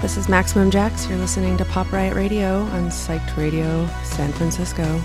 This is Maximum Jax. You're listening to Pop Riot Radio on Psyched Radio San Francisco.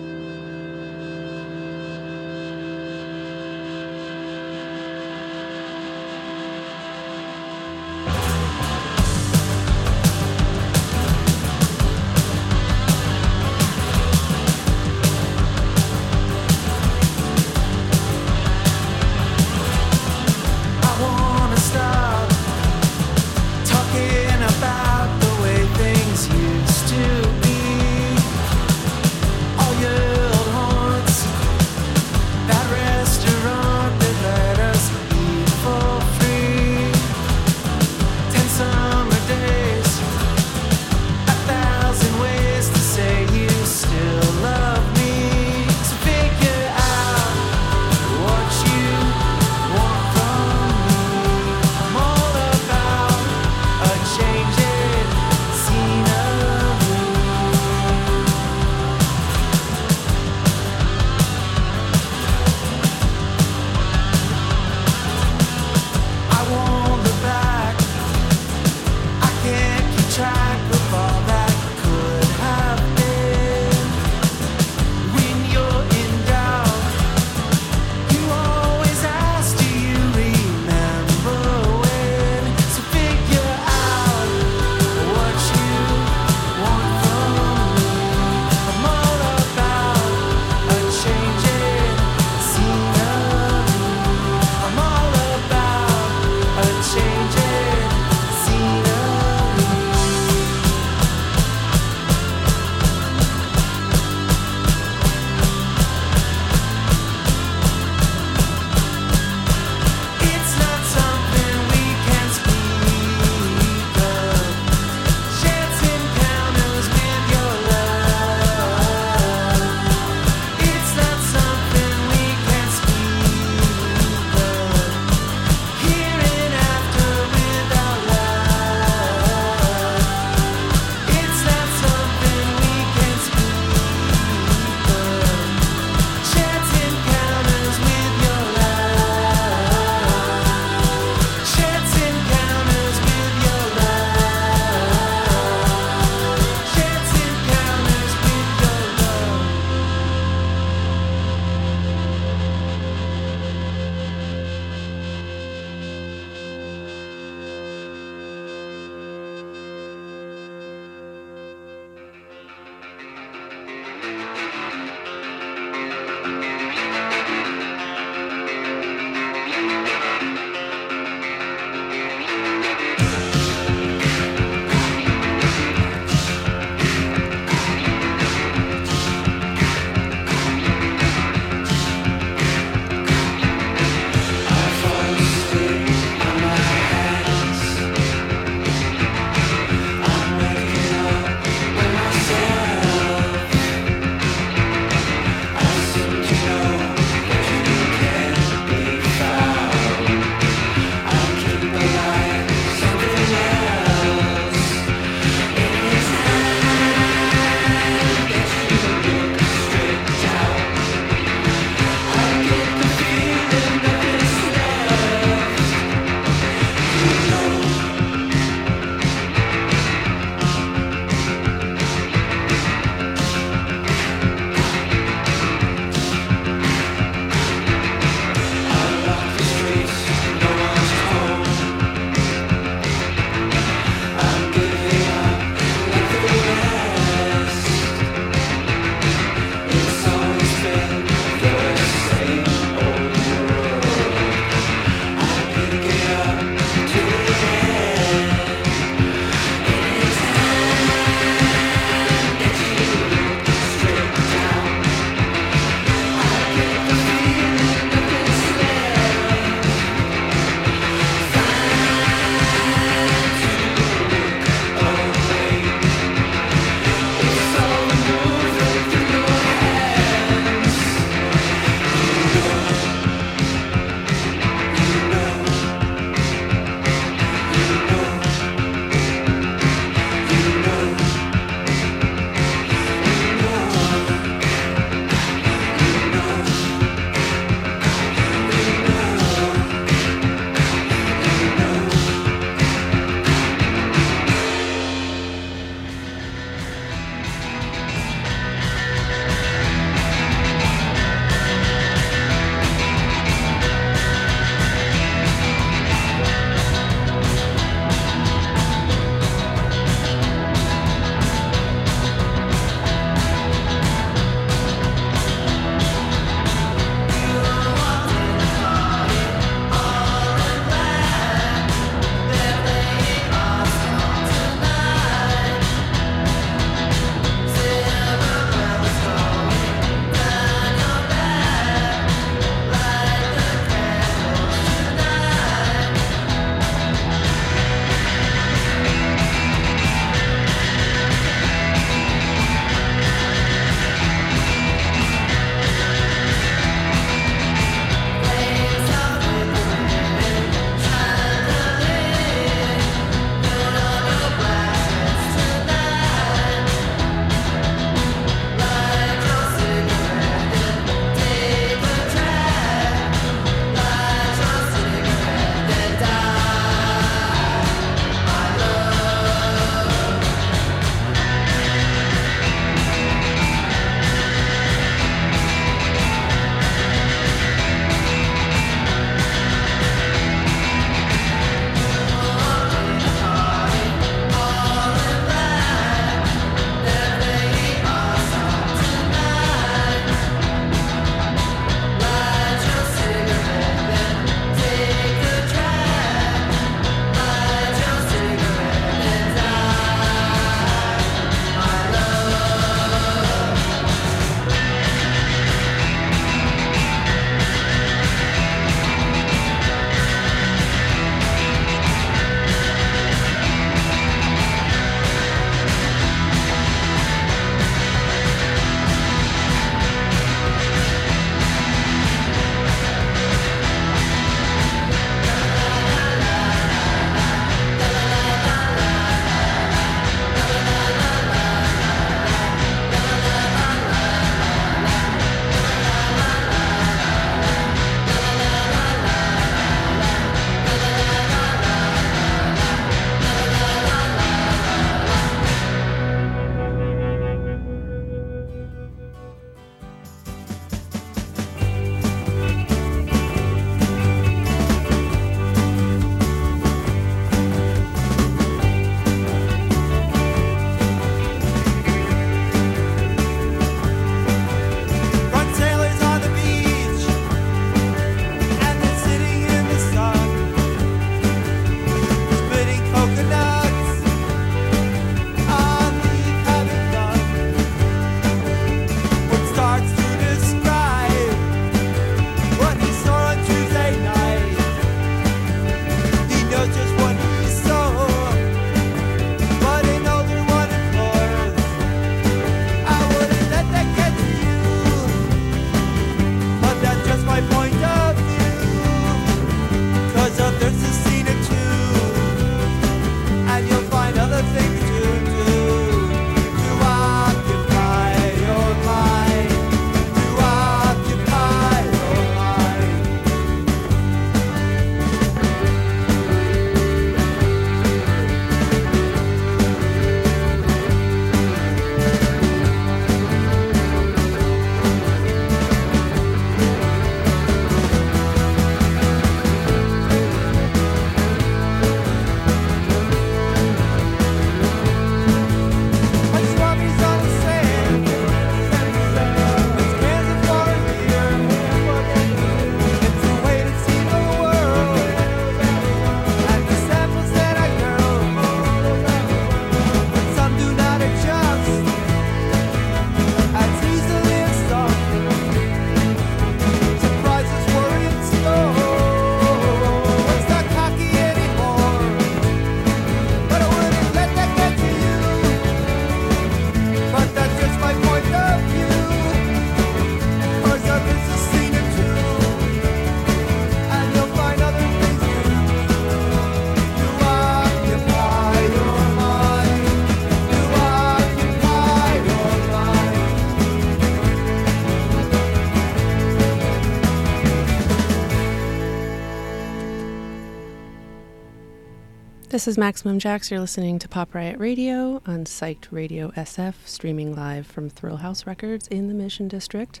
This is Maximum Jax. You're listening to Pop Riot Radio on Psyched Radio SF, streaming live from Thrill House Records in the Mission District.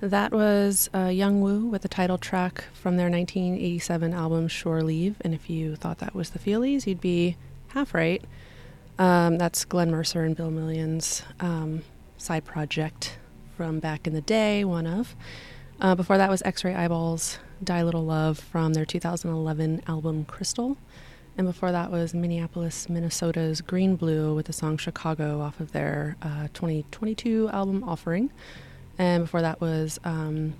That was uh, Yung Wu with the title track from their 1987 album Shore Leave. And if you thought that was the Feelies, you'd be half right. Um, that's Glenn Mercer and Bill Million's um, side project from back in the day, one of. Uh, before that was X Ray Eyeballs, Die Little Love from their 2011 album Crystal. And before that was Minneapolis, Minnesota's Green Blue with the song Chicago off of their uh, 2022 album Offering. And before that was um,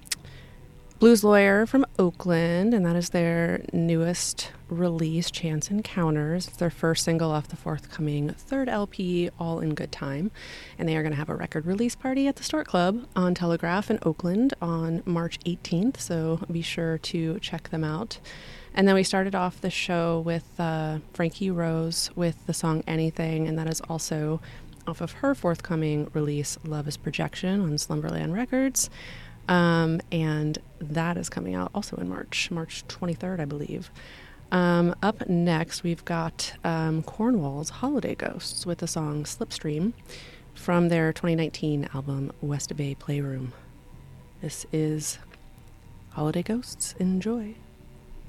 Blues Lawyer from Oakland, and that is their newest release, Chance Encounters. It's their first single off the forthcoming third LP, All in Good Time. And they are going to have a record release party at the Stork Club on Telegraph in Oakland on March 18th, so be sure to check them out. And then we started off the show with uh, Frankie Rose with the song Anything, and that is also off of her forthcoming release, Love is Projection, on Slumberland Records. Um, and that is coming out also in March, March 23rd, I believe. Um, up next, we've got um, Cornwall's Holiday Ghosts with the song Slipstream from their 2019 album West Bay Playroom. This is Holiday Ghosts. Enjoy.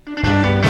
Thank you.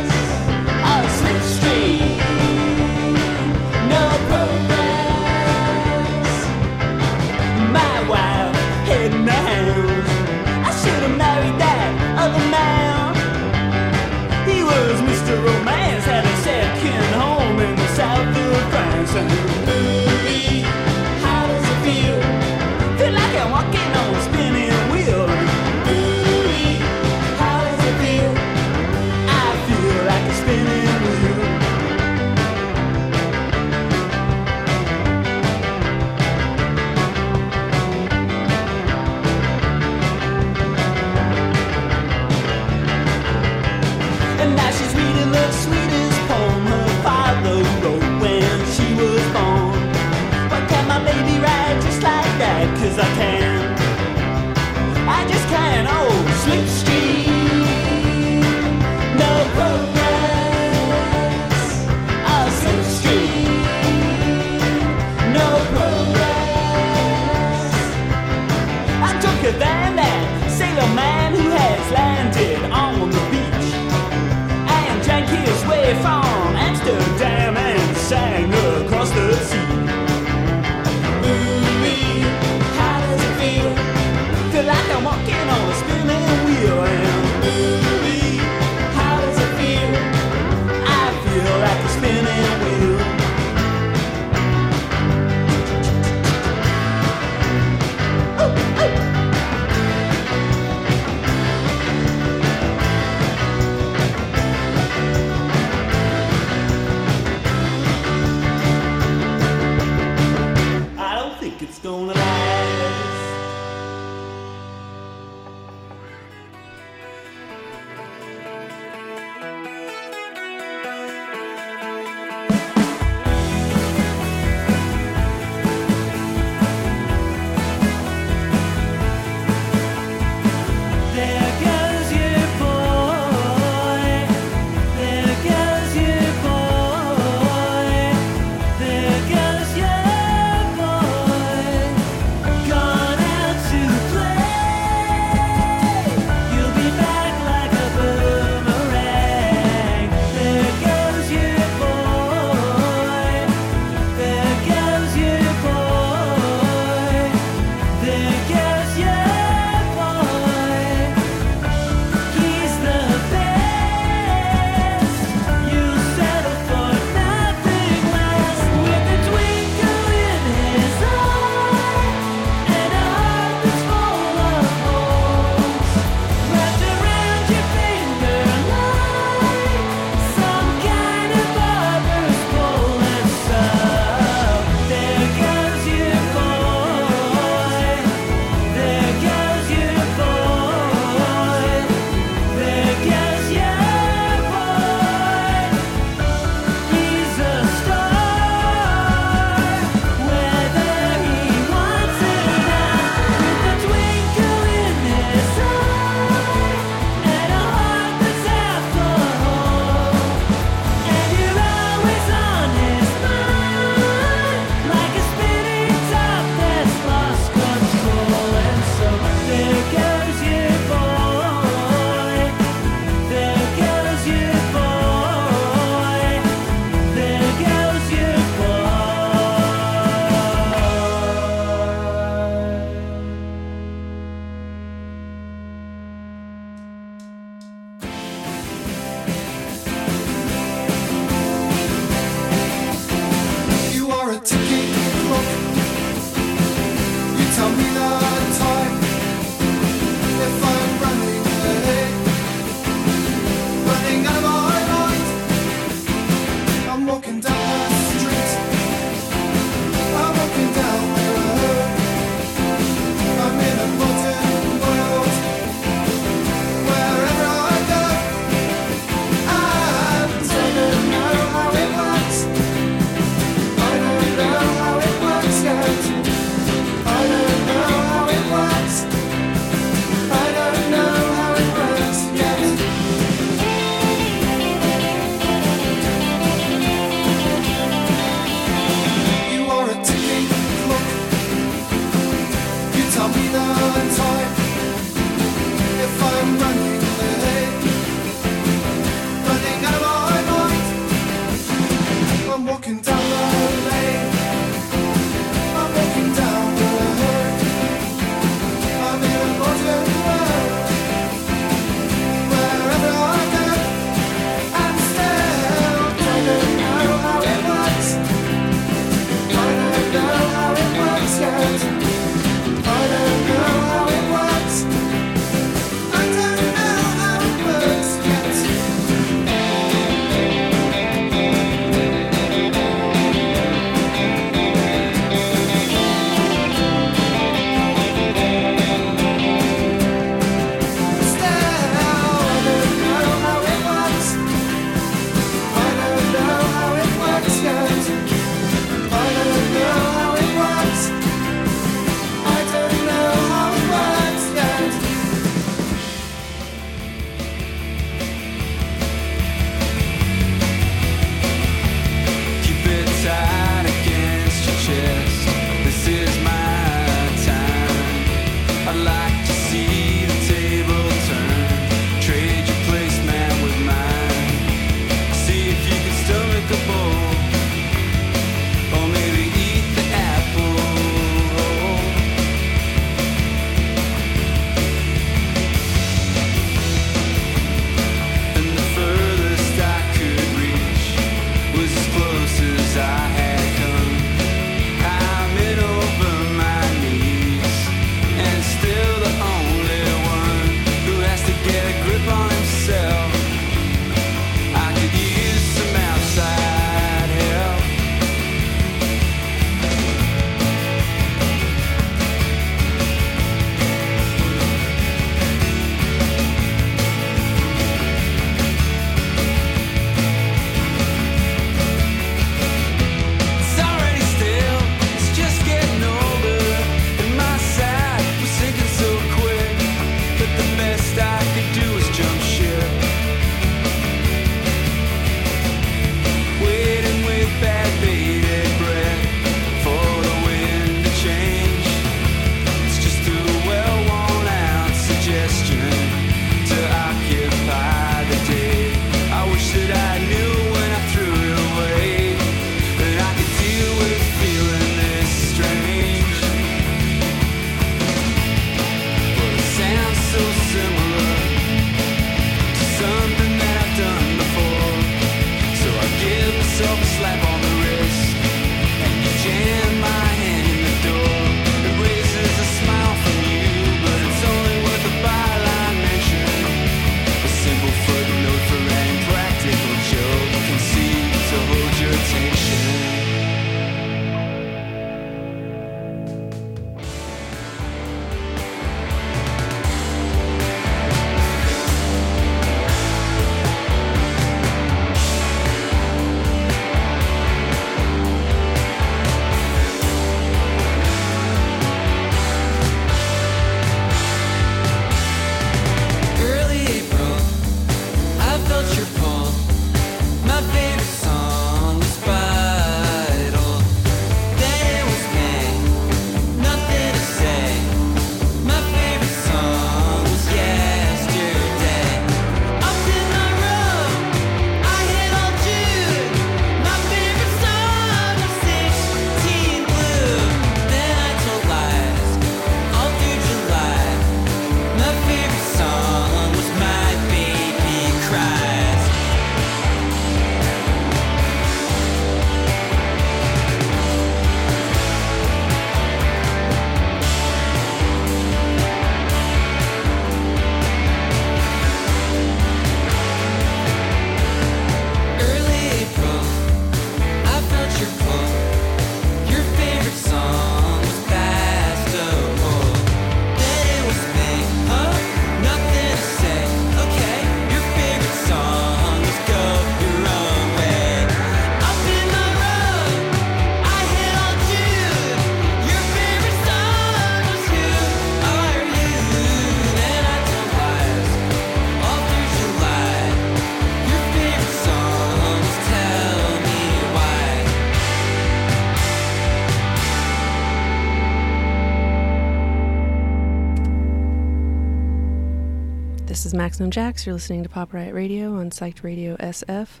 Is Maximum Jax. You're listening to Pop Riot Radio on Psyched Radio SF.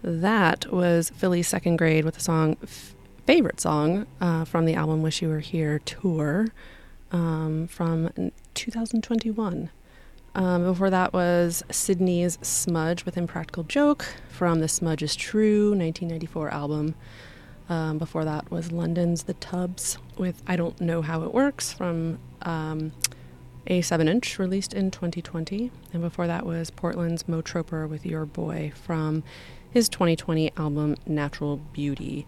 That was Philly's second grade with the song f- favorite song uh, from the album Wish You Were Here tour um, from 2021. Um, before that was Sydney's Smudge with Impractical Joke from the Smudge is True 1994 album. Um, before that was London's The Tubs with I Don't Know How It Works from um, a 7 inch released in 2020. And before that was Portland's Mo Troper with Your Boy from his 2020 album Natural Beauty.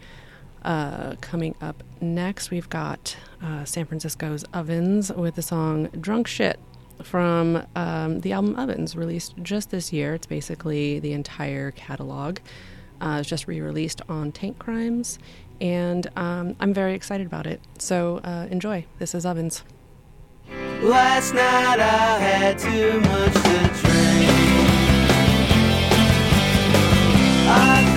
Uh, coming up next, we've got uh, San Francisco's Ovens with the song Drunk Shit from um, the album Ovens, released just this year. It's basically the entire catalog. Uh, it's just re released on Tank Crimes, and um, I'm very excited about it. So uh, enjoy. This is Ovens. Last night I had too much to drink. I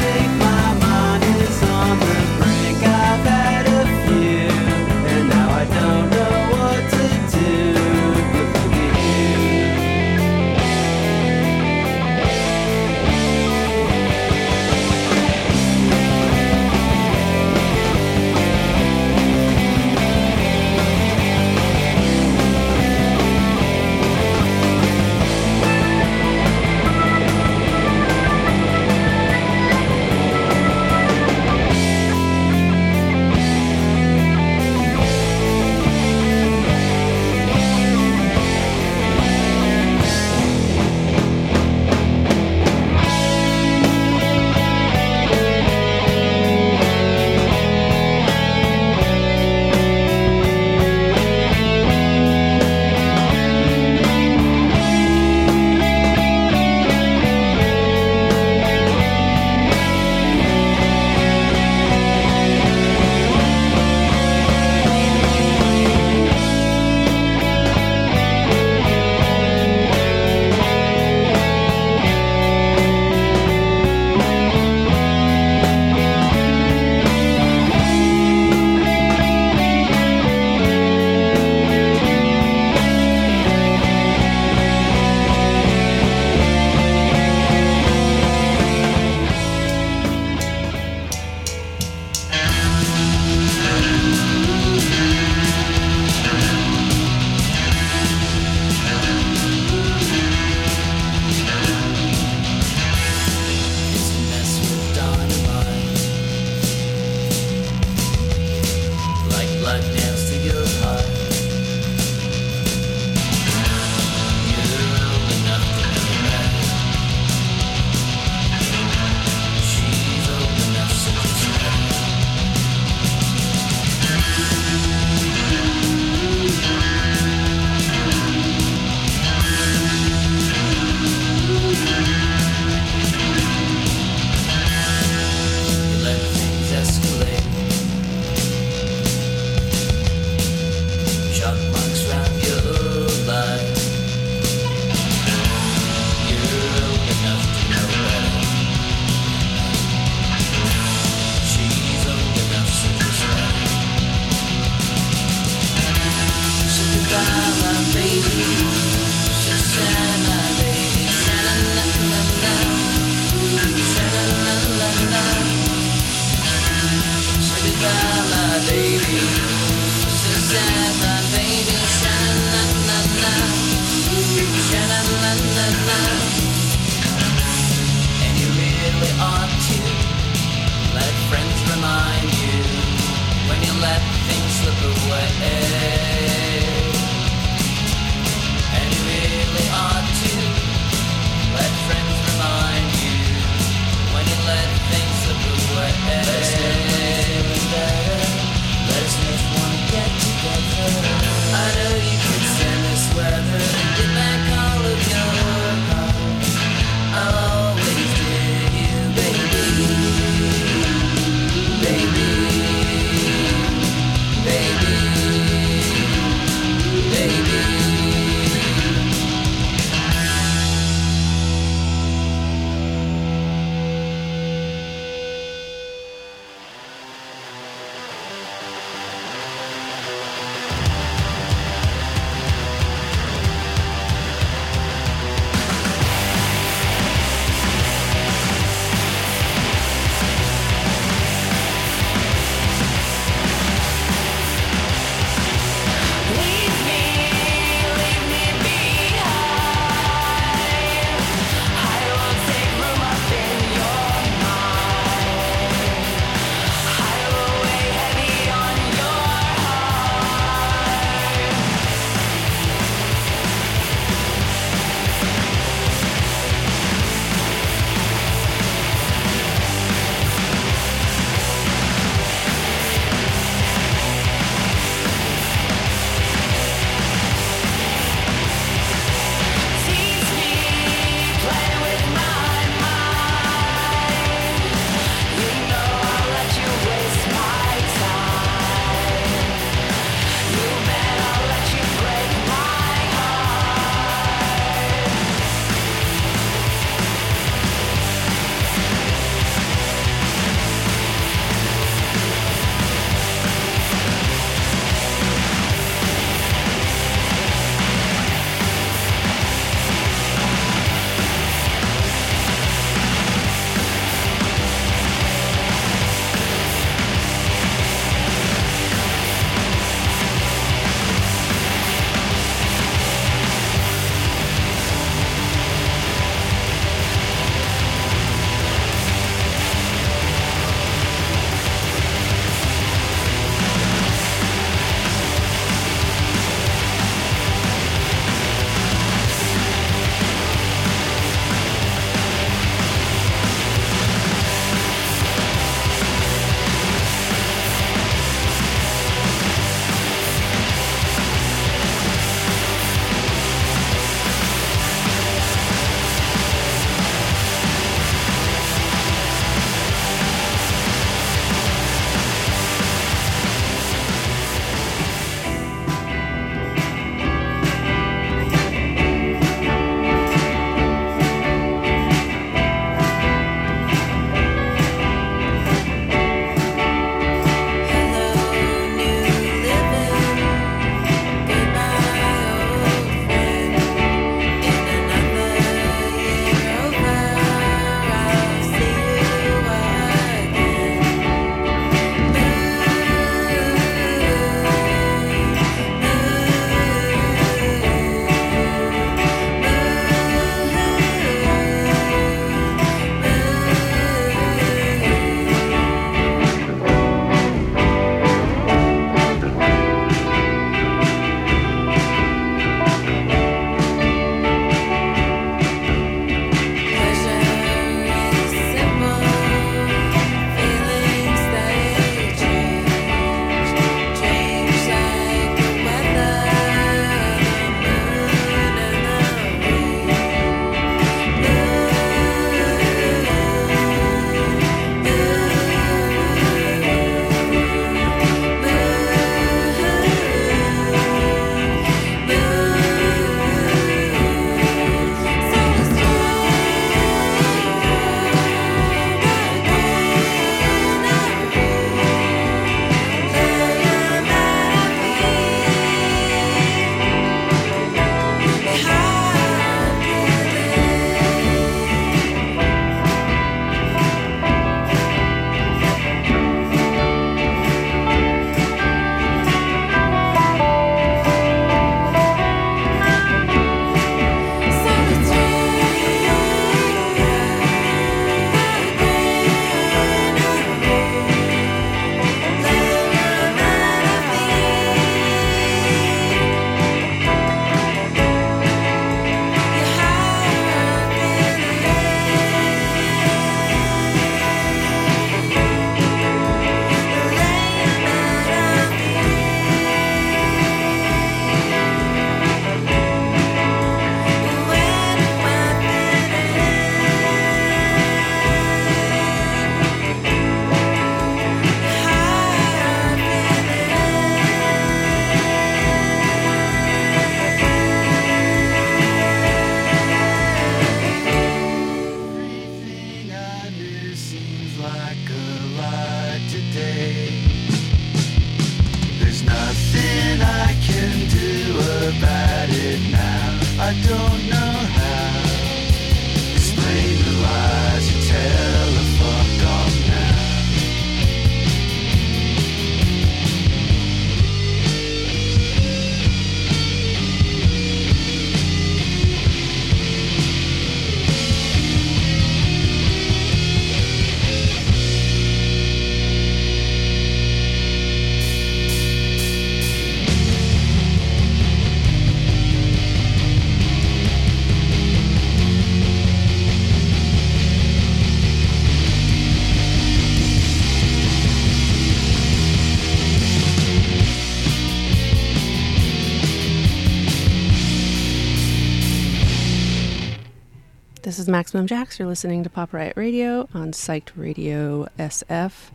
Maximum Jax. You're listening to Pop Riot Radio on Psyched Radio SF,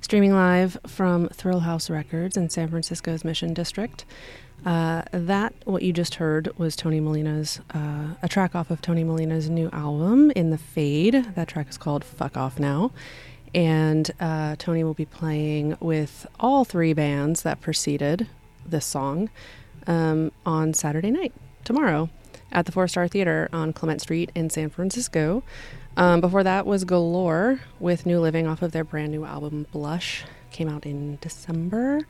streaming live from Thrillhouse Records in San Francisco's Mission District. Uh, that, what you just heard, was Tony Molina's, uh, a track off of Tony Molina's new album, In the Fade. That track is called Fuck Off Now. And uh, Tony will be playing with all three bands that preceded this song um, on Saturday night, tomorrow, at the Four Star Theater on Clement Street in San Francisco. Um, before that was Galore with New Living off of their brand new album Blush. Came out in December.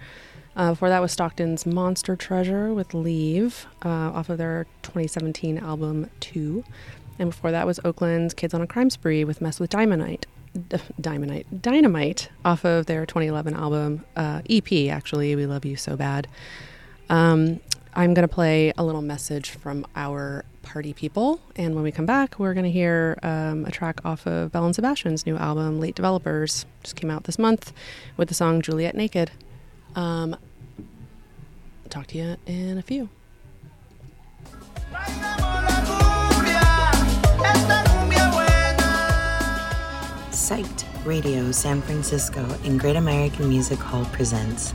Uh, before that was Stockton's Monster Treasure with Leave uh, off of their 2017 album Two. And before that was Oakland's Kids on a Crime Spree with Mess with Diamondite. Dynamite, Dynamite, off of their 2011 album uh, EP. Actually, we love you so bad. Um, I'm going to play a little message from our party people, and when we come back, we're going to hear um, a track off of Belle and Sebastian's new album, Late Developers, just came out this month, with the song Juliet Naked. Um, talk to you in a few. Psyched Radio San Francisco and Great American Music Hall presents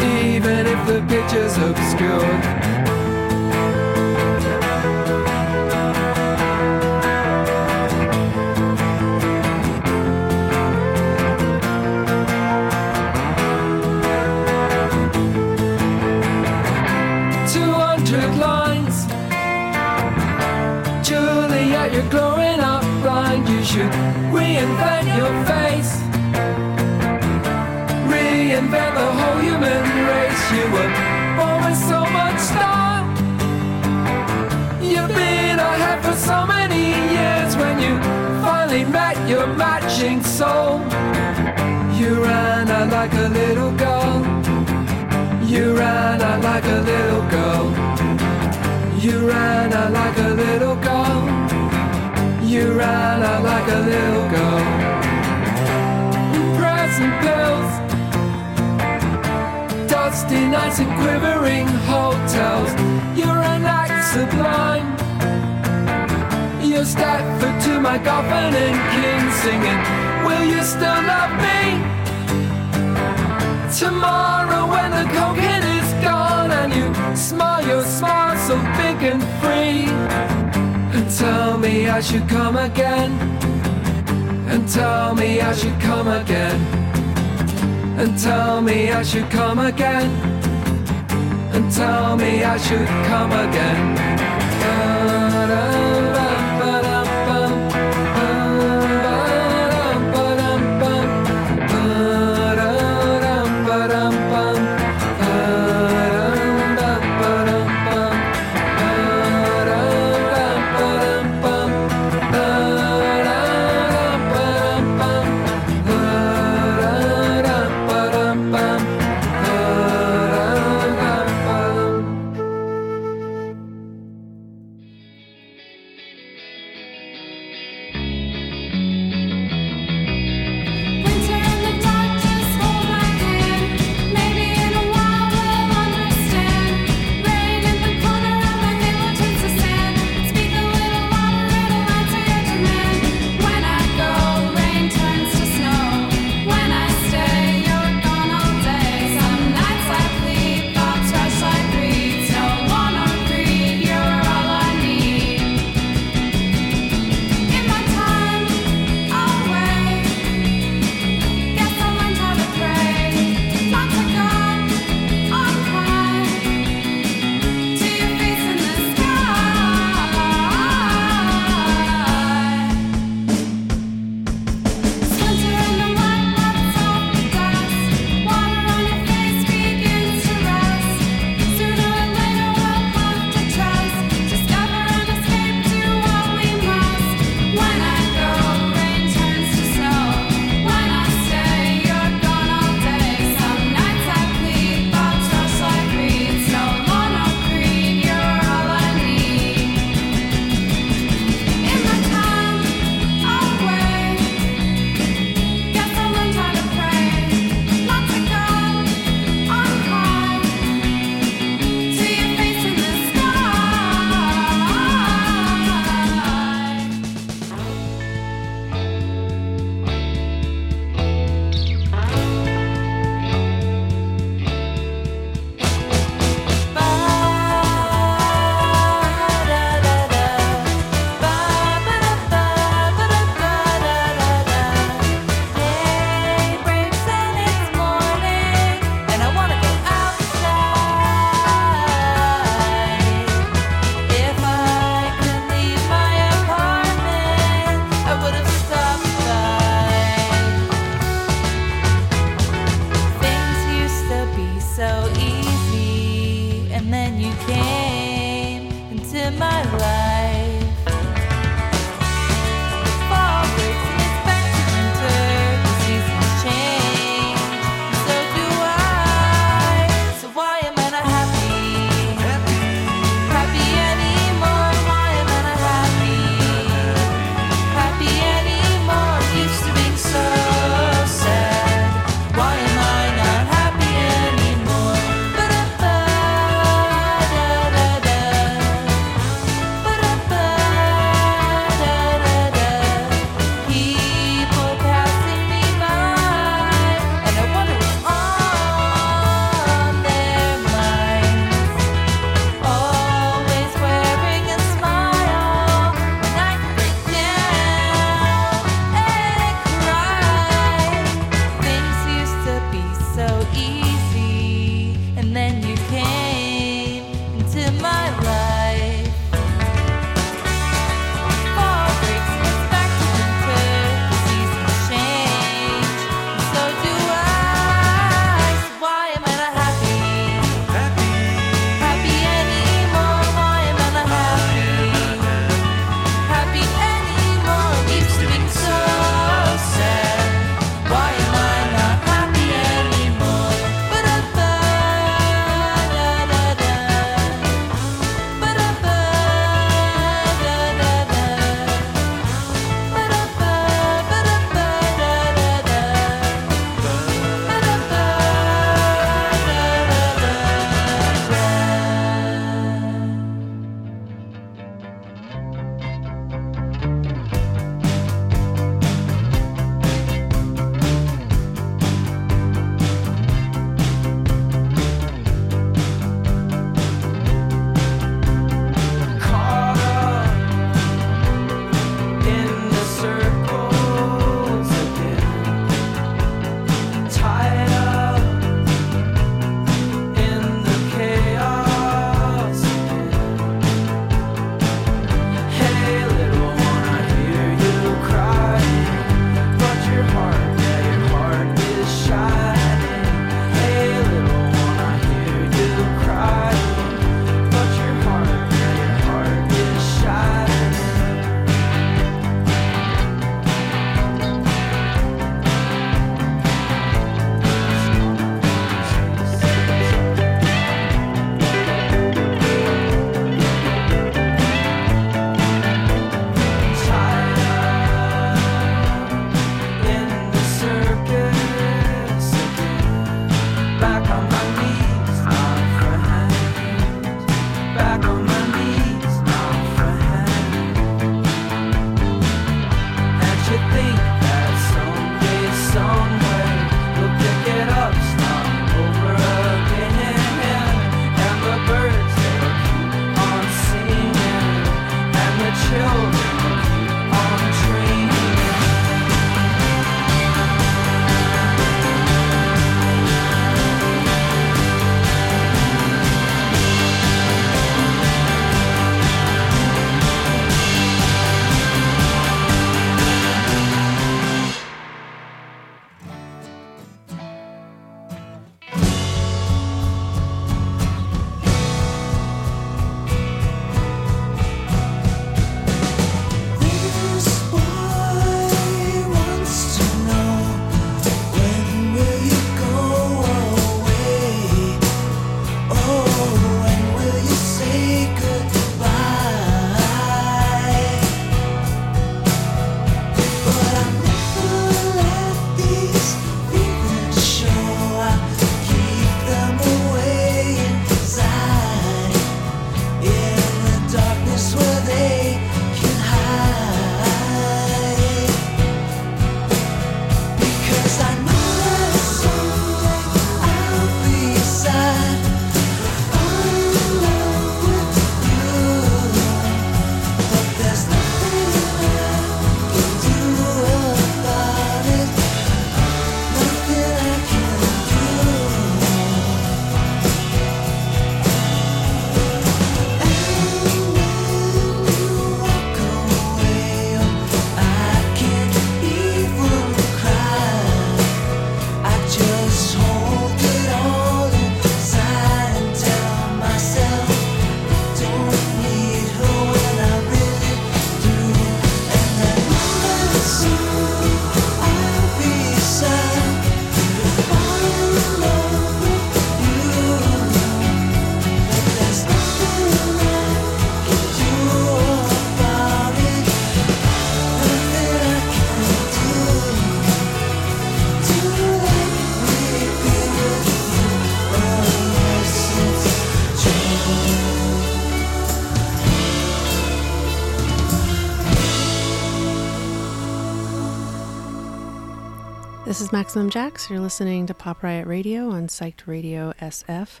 Maximum Jax. You're listening to Pop Riot Radio on Psyched Radio SF.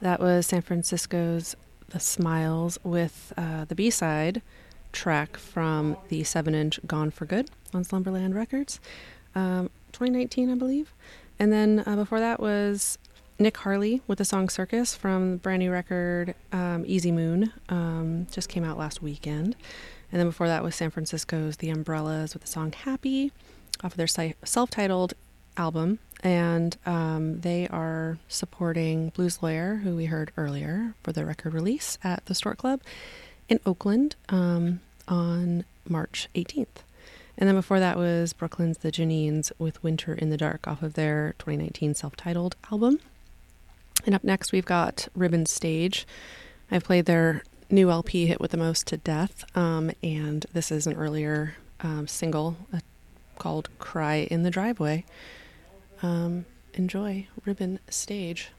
That was San Francisco's The Smiles with uh, the B side track from the 7 inch Gone for Good on Slumberland Records, um, 2019, I believe. And then uh, before that was Nick Harley with the song Circus from the brand new record um, Easy Moon, um, just came out last weekend. And then before that was San Francisco's The Umbrellas with the song Happy off of their si- self-titled album and um, they are supporting blues lawyer who we heard earlier for the record release at the stork club in oakland um, on march 18th and then before that was brooklyn's the jeanines with winter in the dark off of their 2019 self-titled album. And up next we've got ribbon stage. I've played their new lp hit with the most to death um, and this is an earlier um, single a called Cry in the Driveway. Um, enjoy Ribbon Stage.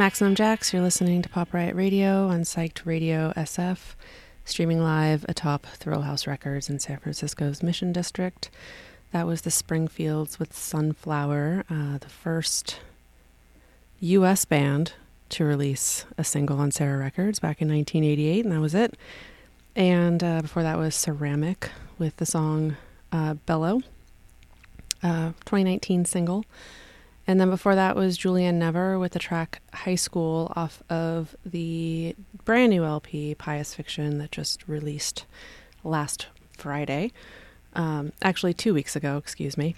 Maximum Jax. You're listening to Pop Riot Radio on Psyched Radio SF, streaming live atop Thrillhouse Records in San Francisco's Mission District. That was the Springfields with Sunflower, uh, the first U.S. band to release a single on Sarah Records back in 1988, and that was it. And uh, before that was Ceramic with the song uh, Bellow, uh, 2019 single. And then before that was Julianne Never with the track High School off of the brand new LP Pious Fiction that just released last Friday. Um, actually, two weeks ago, excuse me.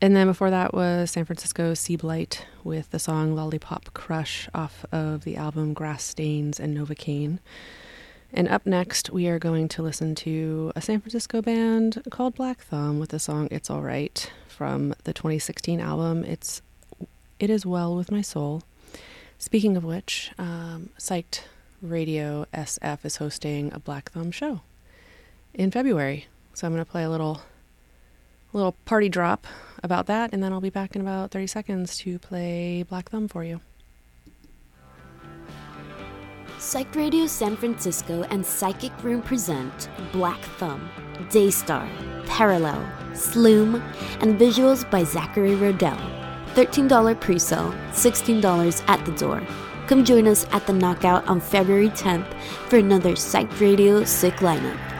And then before that was San Francisco Sea Blight with the song Lollipop Crush off of the album Grass Stains and Novocaine. And up next, we are going to listen to a San Francisco band called Black Thumb with the song It's Alright from the 2016 album It's It Is Well With My Soul. Speaking of which, um, Psyched Radio SF is hosting a Black Thumb show in February. So I'm going to play a little little party drop about that and then I'll be back in about 30 seconds to play Black Thumb for you. Psych Radio San Francisco and Psychic Room present Black Thumb, Daystar, Parallel, Sloom, and visuals by Zachary Rodell. $13 pre sale, $16 at the door. Come join us at the Knockout on February 10th for another Psych Radio Sick lineup.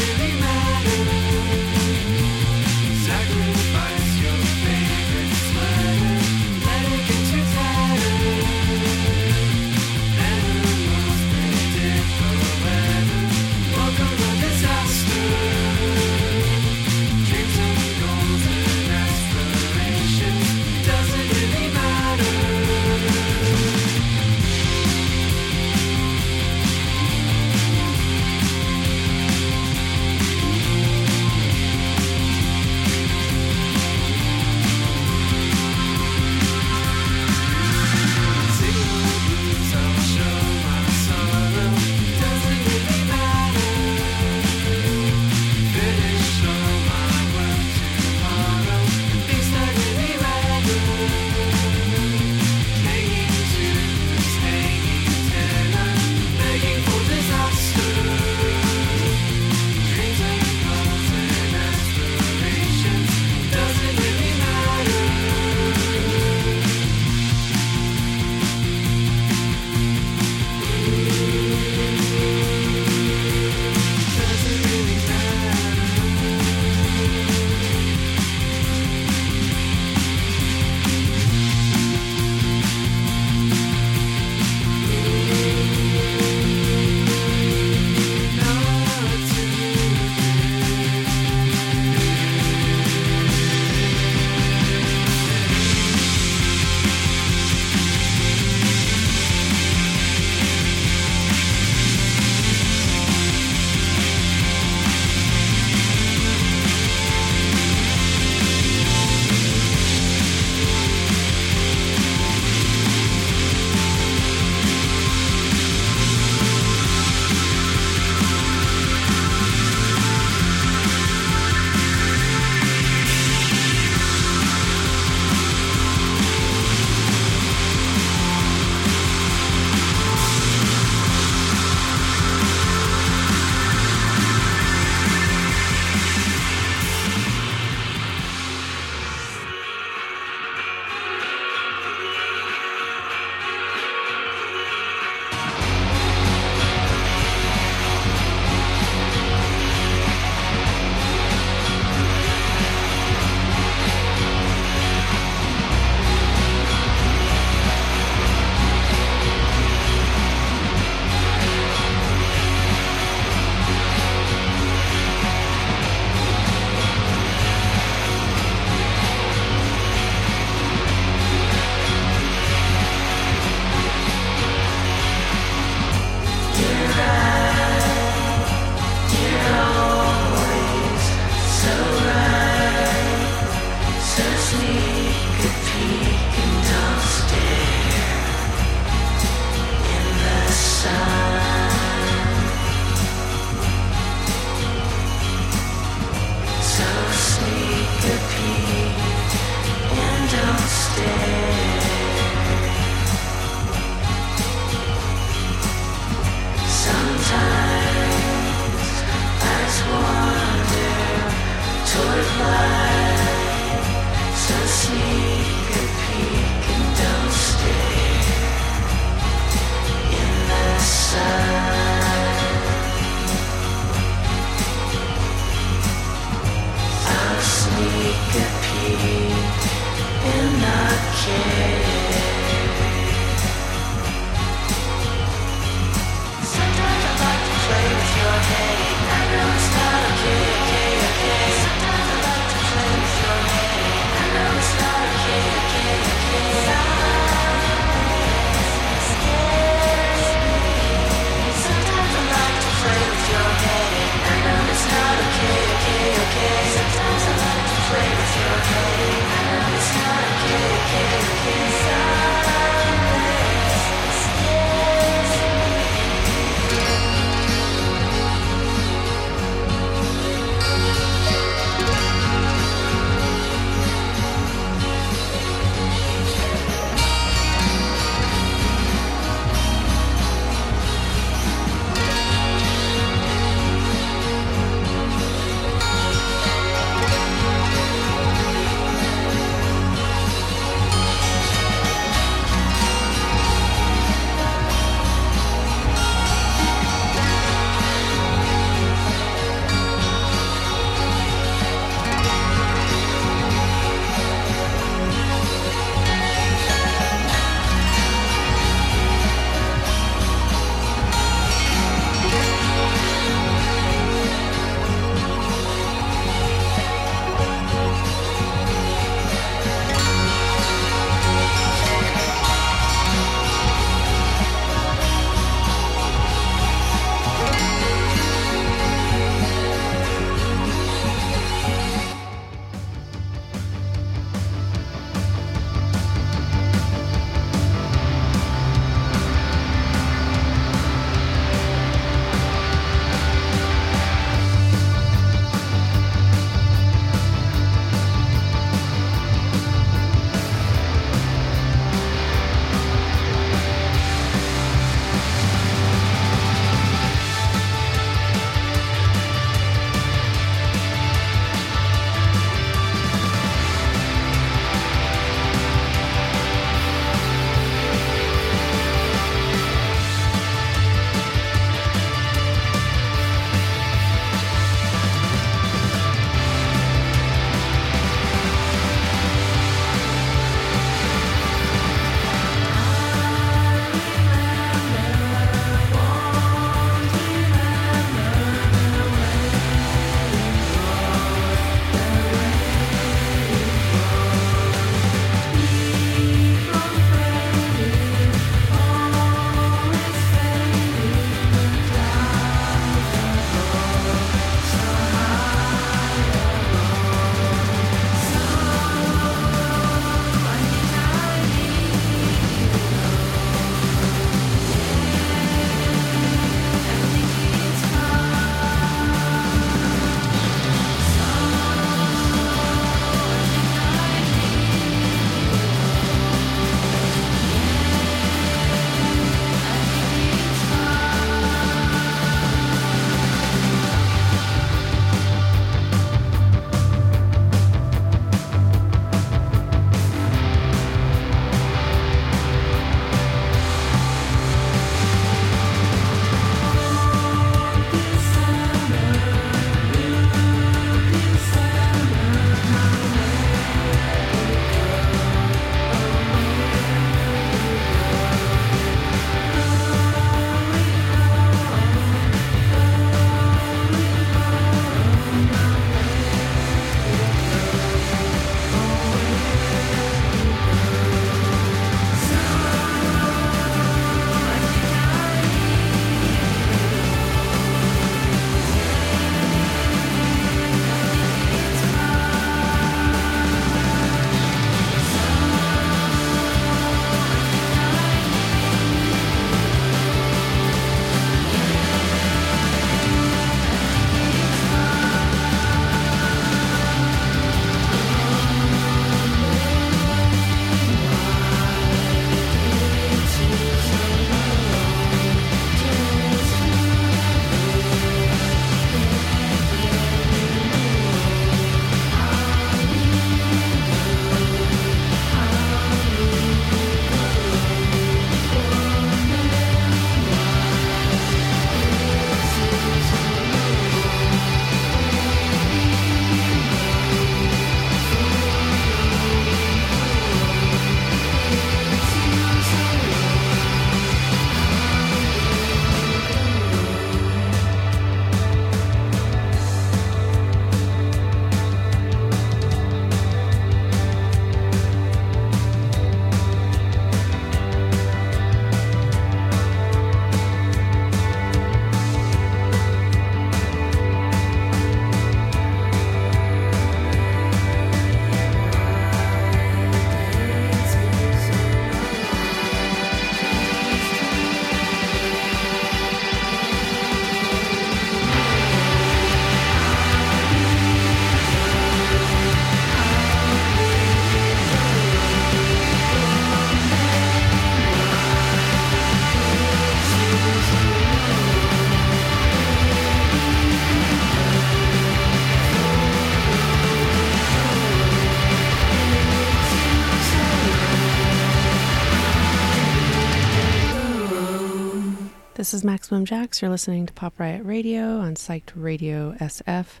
Maximum Jax. You're listening to Pop Riot Radio on Psyched Radio SF,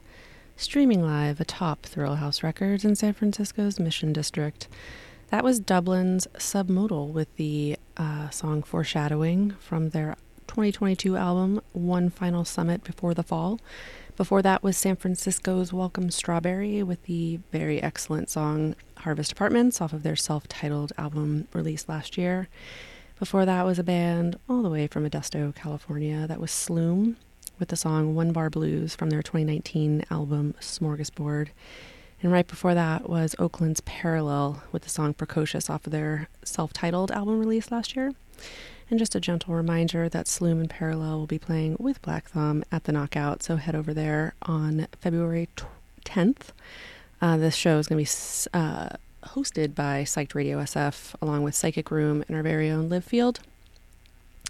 streaming live atop Thrillhouse Records in San Francisco's Mission District. That was Dublin's Submodal with the uh, song Foreshadowing from their 2022 album One Final Summit Before the Fall. Before that was San Francisco's Welcome Strawberry with the very excellent song Harvest Apartments off of their self titled album released last year. Before that was a band all the way from Modesto, California. That was Sloom with the song One Bar Blues from their 2019 album Smorgasbord. And right before that was Oakland's Parallel with the song Precocious off of their self titled album released last year. And just a gentle reminder that Sloom and Parallel will be playing with Black Thumb at the Knockout, so head over there on February tw- 10th. Uh, this show is going to be uh, hosted by Psyched Radio SF along with Psychic Room and our very own Live Field.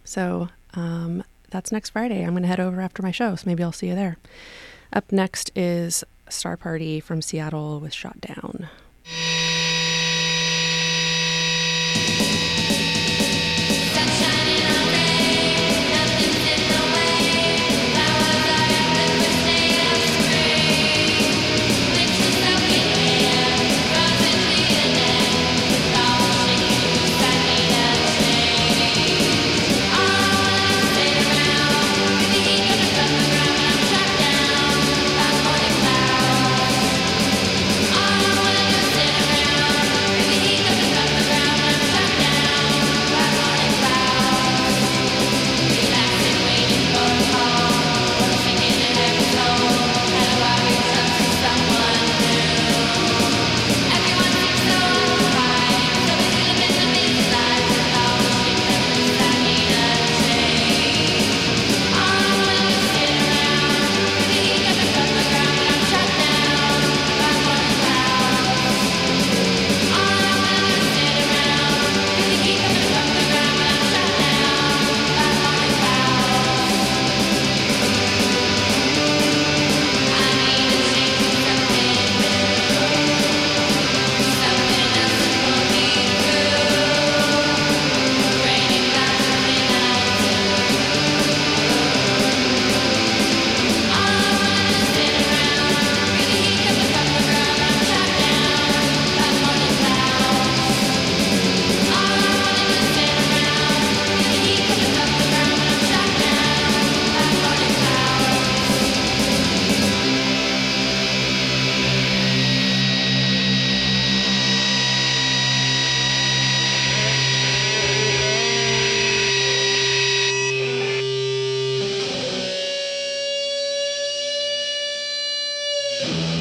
So um, that's next Friday. I'm going to head over after my show, so maybe I'll see you there. Up next is Star Party from Seattle with Shot Down. Keep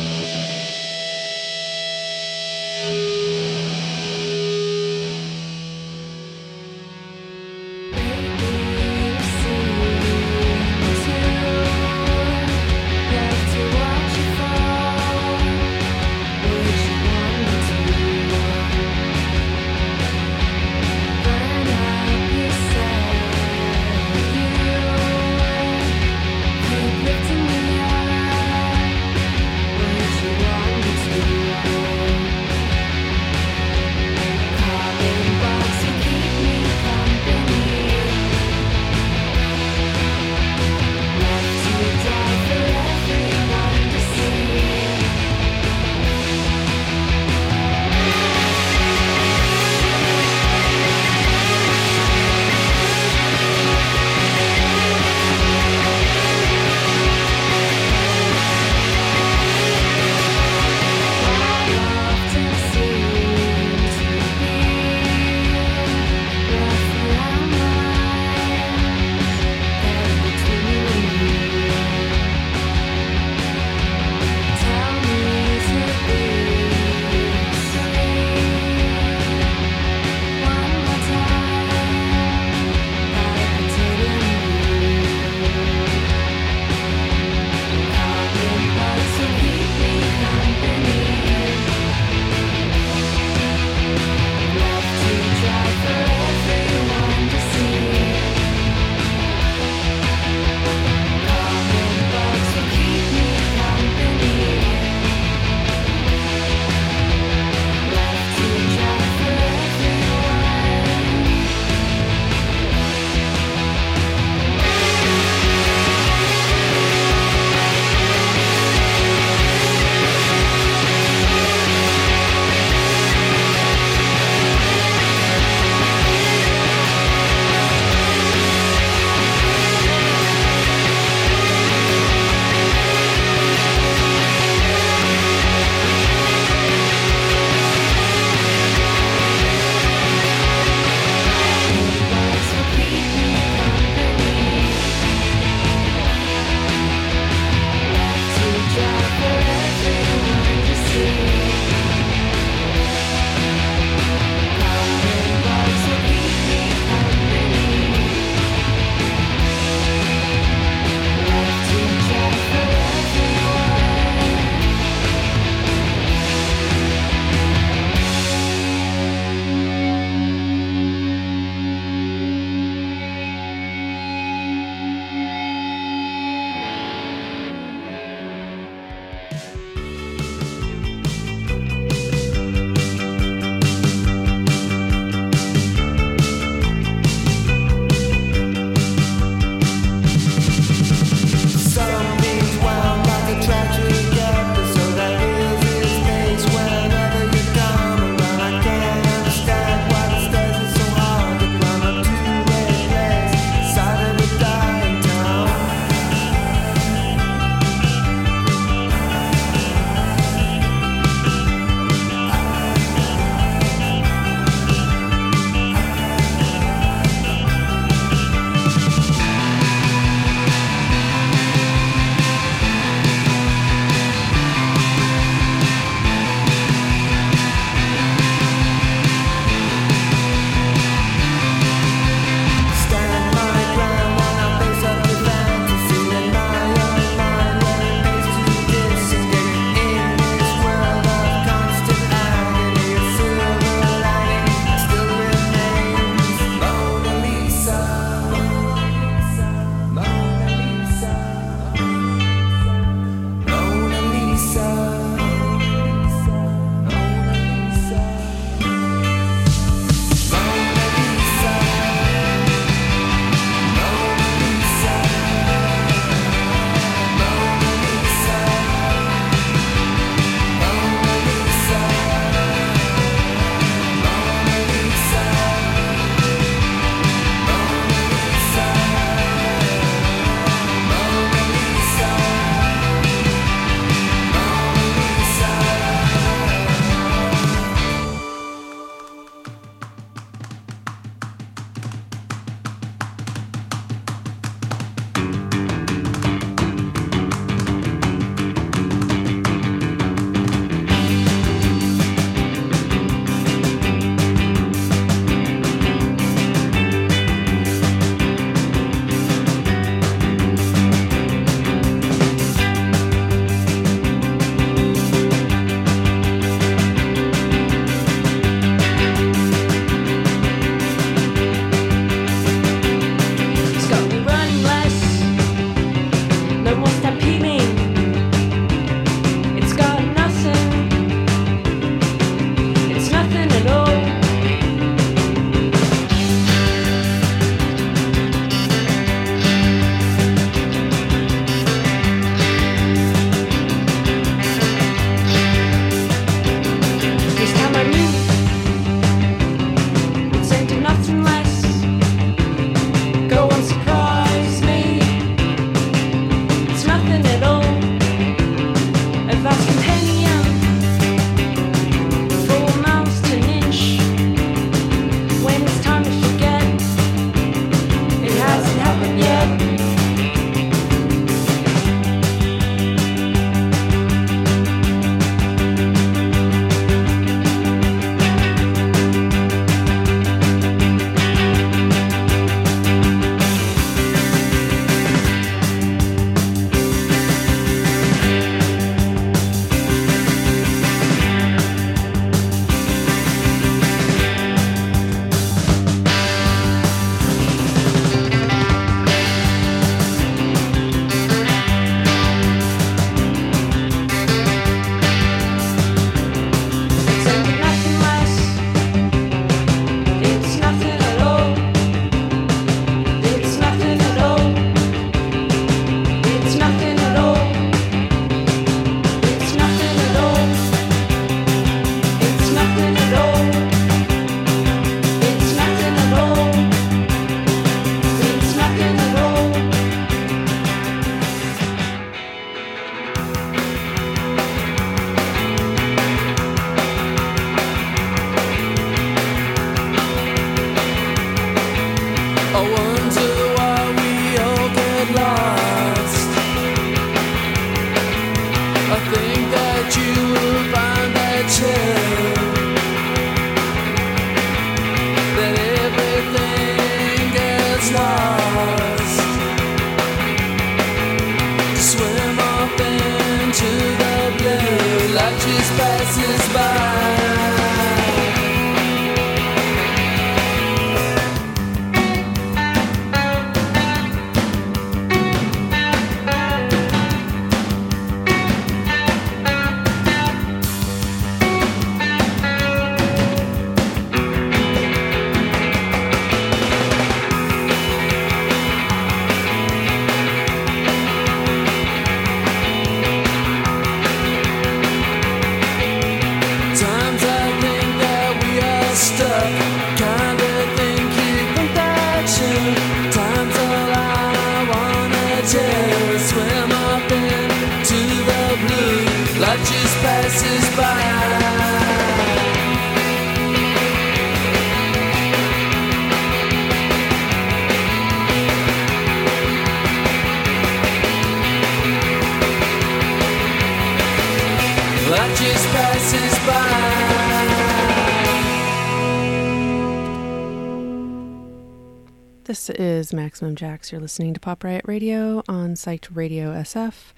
You're listening to Pop Riot Radio on Psyched Radio SF.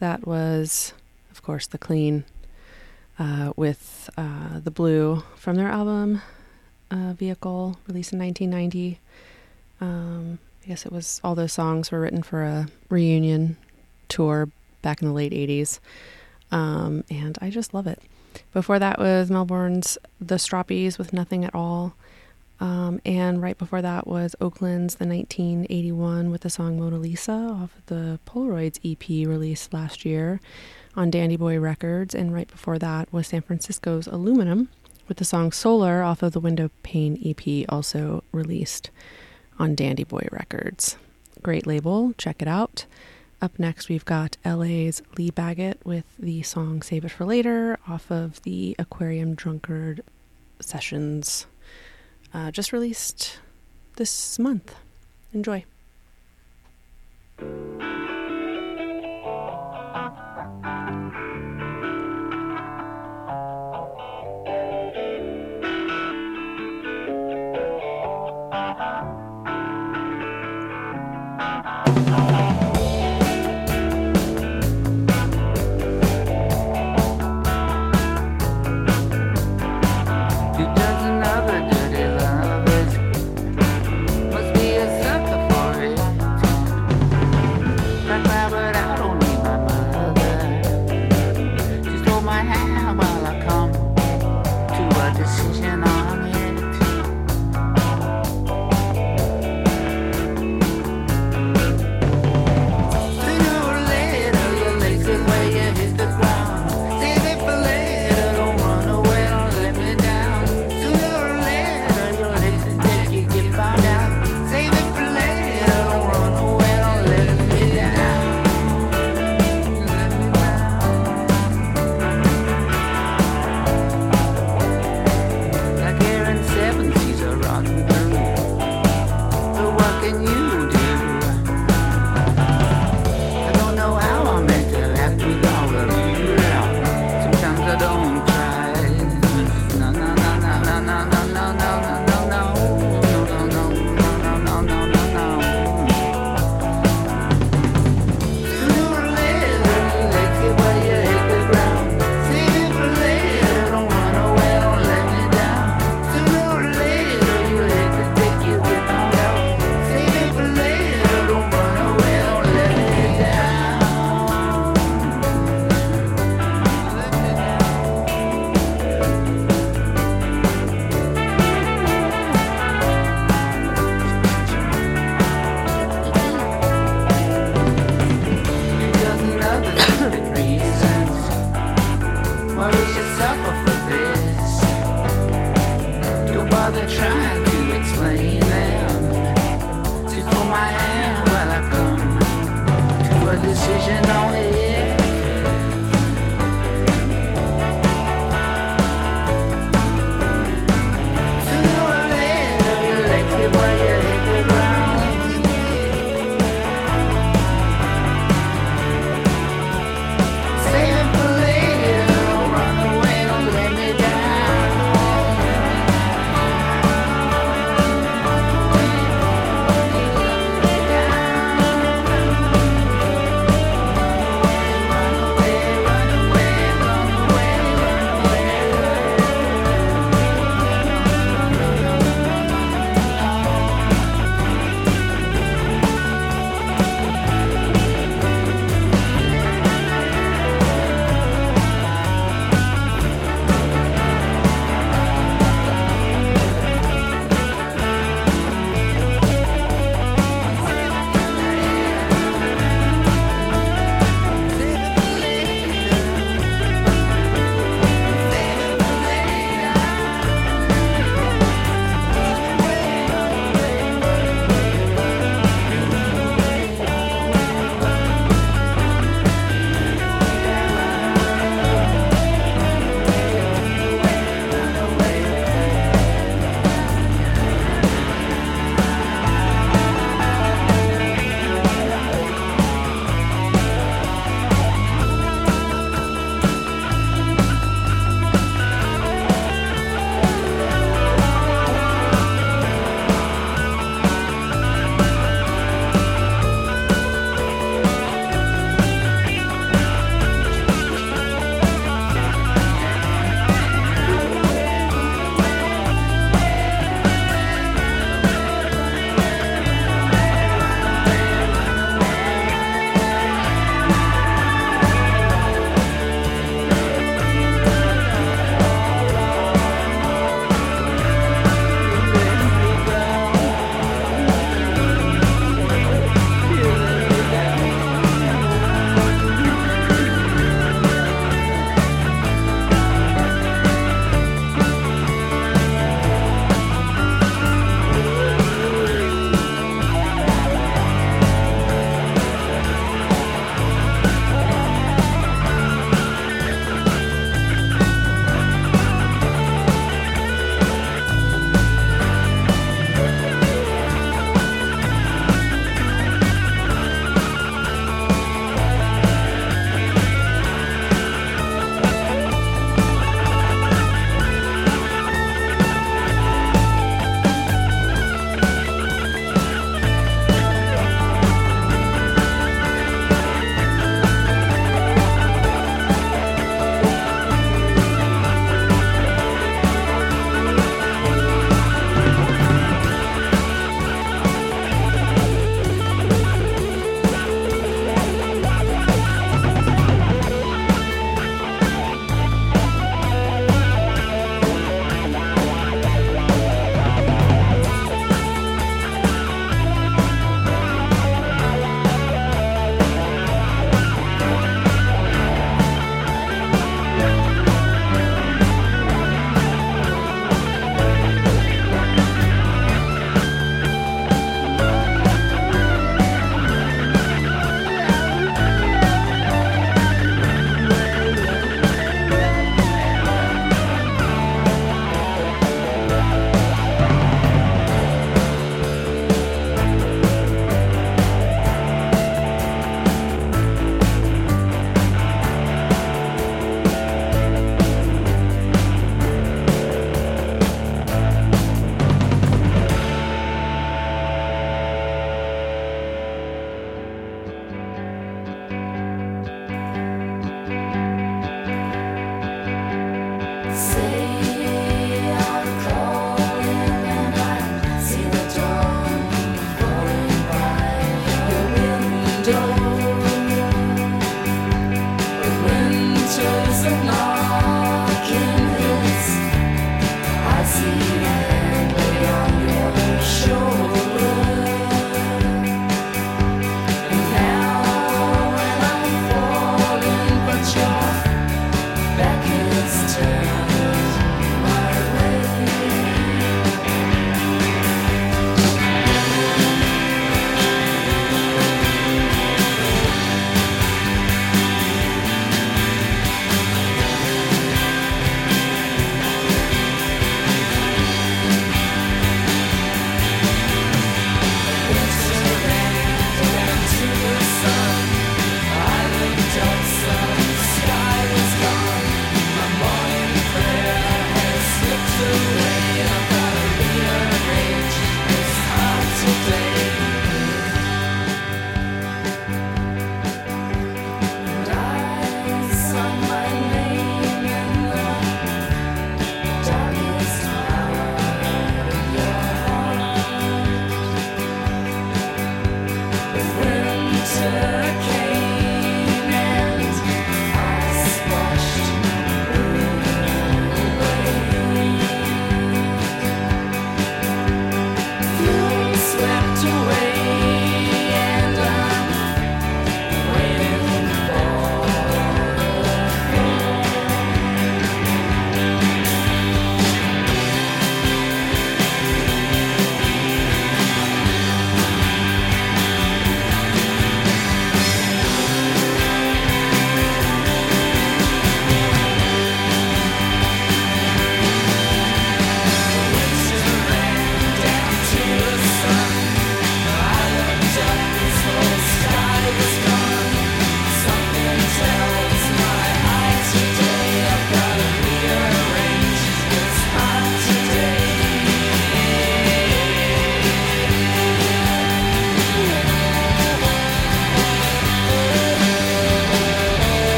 That was, of course, The Clean uh, with uh, The Blue from their album uh, Vehicle, released in 1990. Um, I guess it was all those songs were written for a reunion tour back in the late 80s. Um, and I just love it. Before that was Melbourne's The Stroppies with Nothing at All. Um, and right before that was Oakland's the 1981 with the song Mona Lisa off of the Polaroids EP released last year on Dandy Boy Records. And right before that was San Francisco's Aluminum with the song Solar off of the Window Pane EP, also released on Dandy Boy Records. Great label, check it out. Up next, we've got LA's Lee Baggett with the song Save It for Later off of the Aquarium Drunkard Sessions uh, just released this month. Enjoy. Who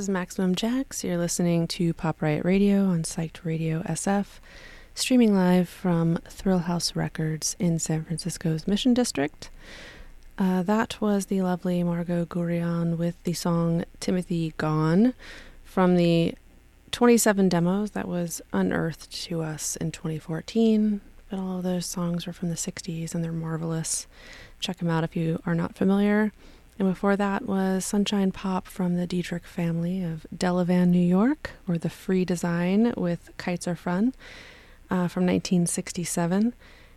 is Maximum Jax. You're listening to Pop Riot Radio on Psyched Radio SF, streaming live from Thrillhouse Records in San Francisco's Mission District. Uh, that was the lovely Margo Guryan with the song Timothy Gone from the 27 demos that was unearthed to us in 2014. But all of those songs were from the 60s and they're marvelous. Check them out if you are not familiar. And before that was Sunshine Pop from the Dedrick family of Delevan, New York, or the Free Design with Kites Are Fun uh, from 1967.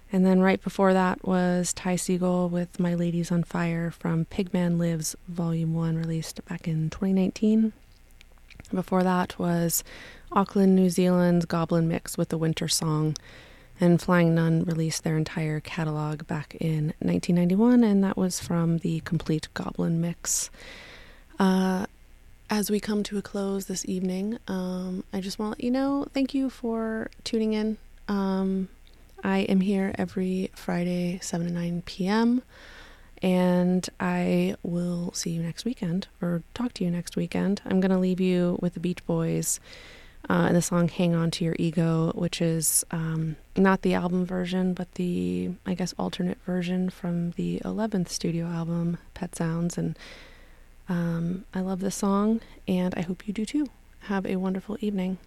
And then right before that was Ty Segall with My Ladies on Fire from Pigman Lives Volume 1, released back in 2019. Before that was Auckland, New Zealand's Goblin Mix with the Winter Song. And Flying Nun released their entire catalog back in 1991, and that was from the Complete Goblin Mix. Uh, as we come to a close this evening, um, I just want to let you know thank you for tuning in. Um, I am here every Friday, 7 to 9 p.m., and I will see you next weekend or talk to you next weekend. I'm going to leave you with the Beach Boys uh, and the song Hang On to Your Ego, which is um, not the album version, but the, I guess, alternate version from the 11th studio album, Pet Sounds. And um, I love this song, and I hope you do too. Have a wonderful evening.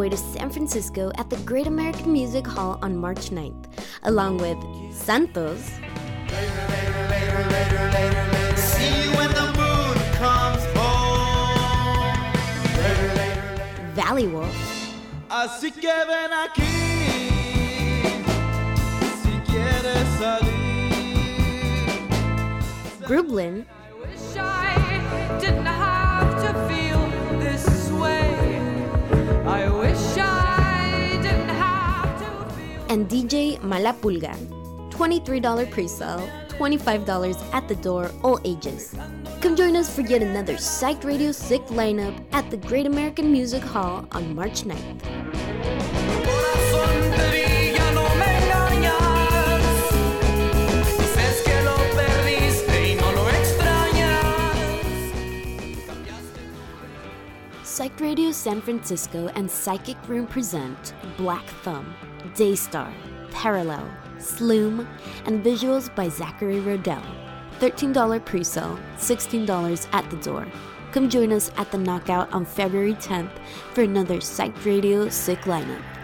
Way to San Francisco at the Great American Music Hall on March 9th, along with Santos, See you when the moon comes home. Valley Wolf, Así que ven aquí si quieres salir. Grublin, and DJ Malapulga. $23 pre-sale, $25 at the door, all ages. Come join us for yet another Psych Radio Sick lineup at the Great American Music Hall on March 9th. Corazón te vi, ya no me engañas. Dices que lo perdiste y no lo extrañas. Psyched Radio San Francisco and Psychic Room present Black Thumb, Daystar, Parallel, Sloom, and visuals by Zachary Rodell. $13 pre sale, $16 at the door. Come join us at the Knockout on February 10th for another Psyched Radio Sick lineup.